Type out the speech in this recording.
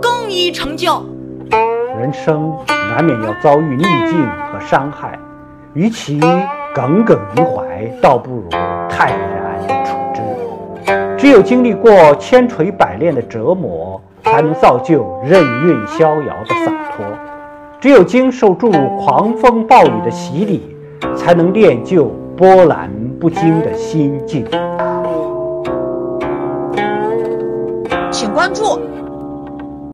更易成就。人生难免要遭遇逆境和伤害与其耿耿于怀倒不如泰然处之。只有经历过千锤百炼的折磨才能造就任运逍遥的洒脱。只有经受住狂风暴雨的洗礼才能练就波澜不惊的心境。请关注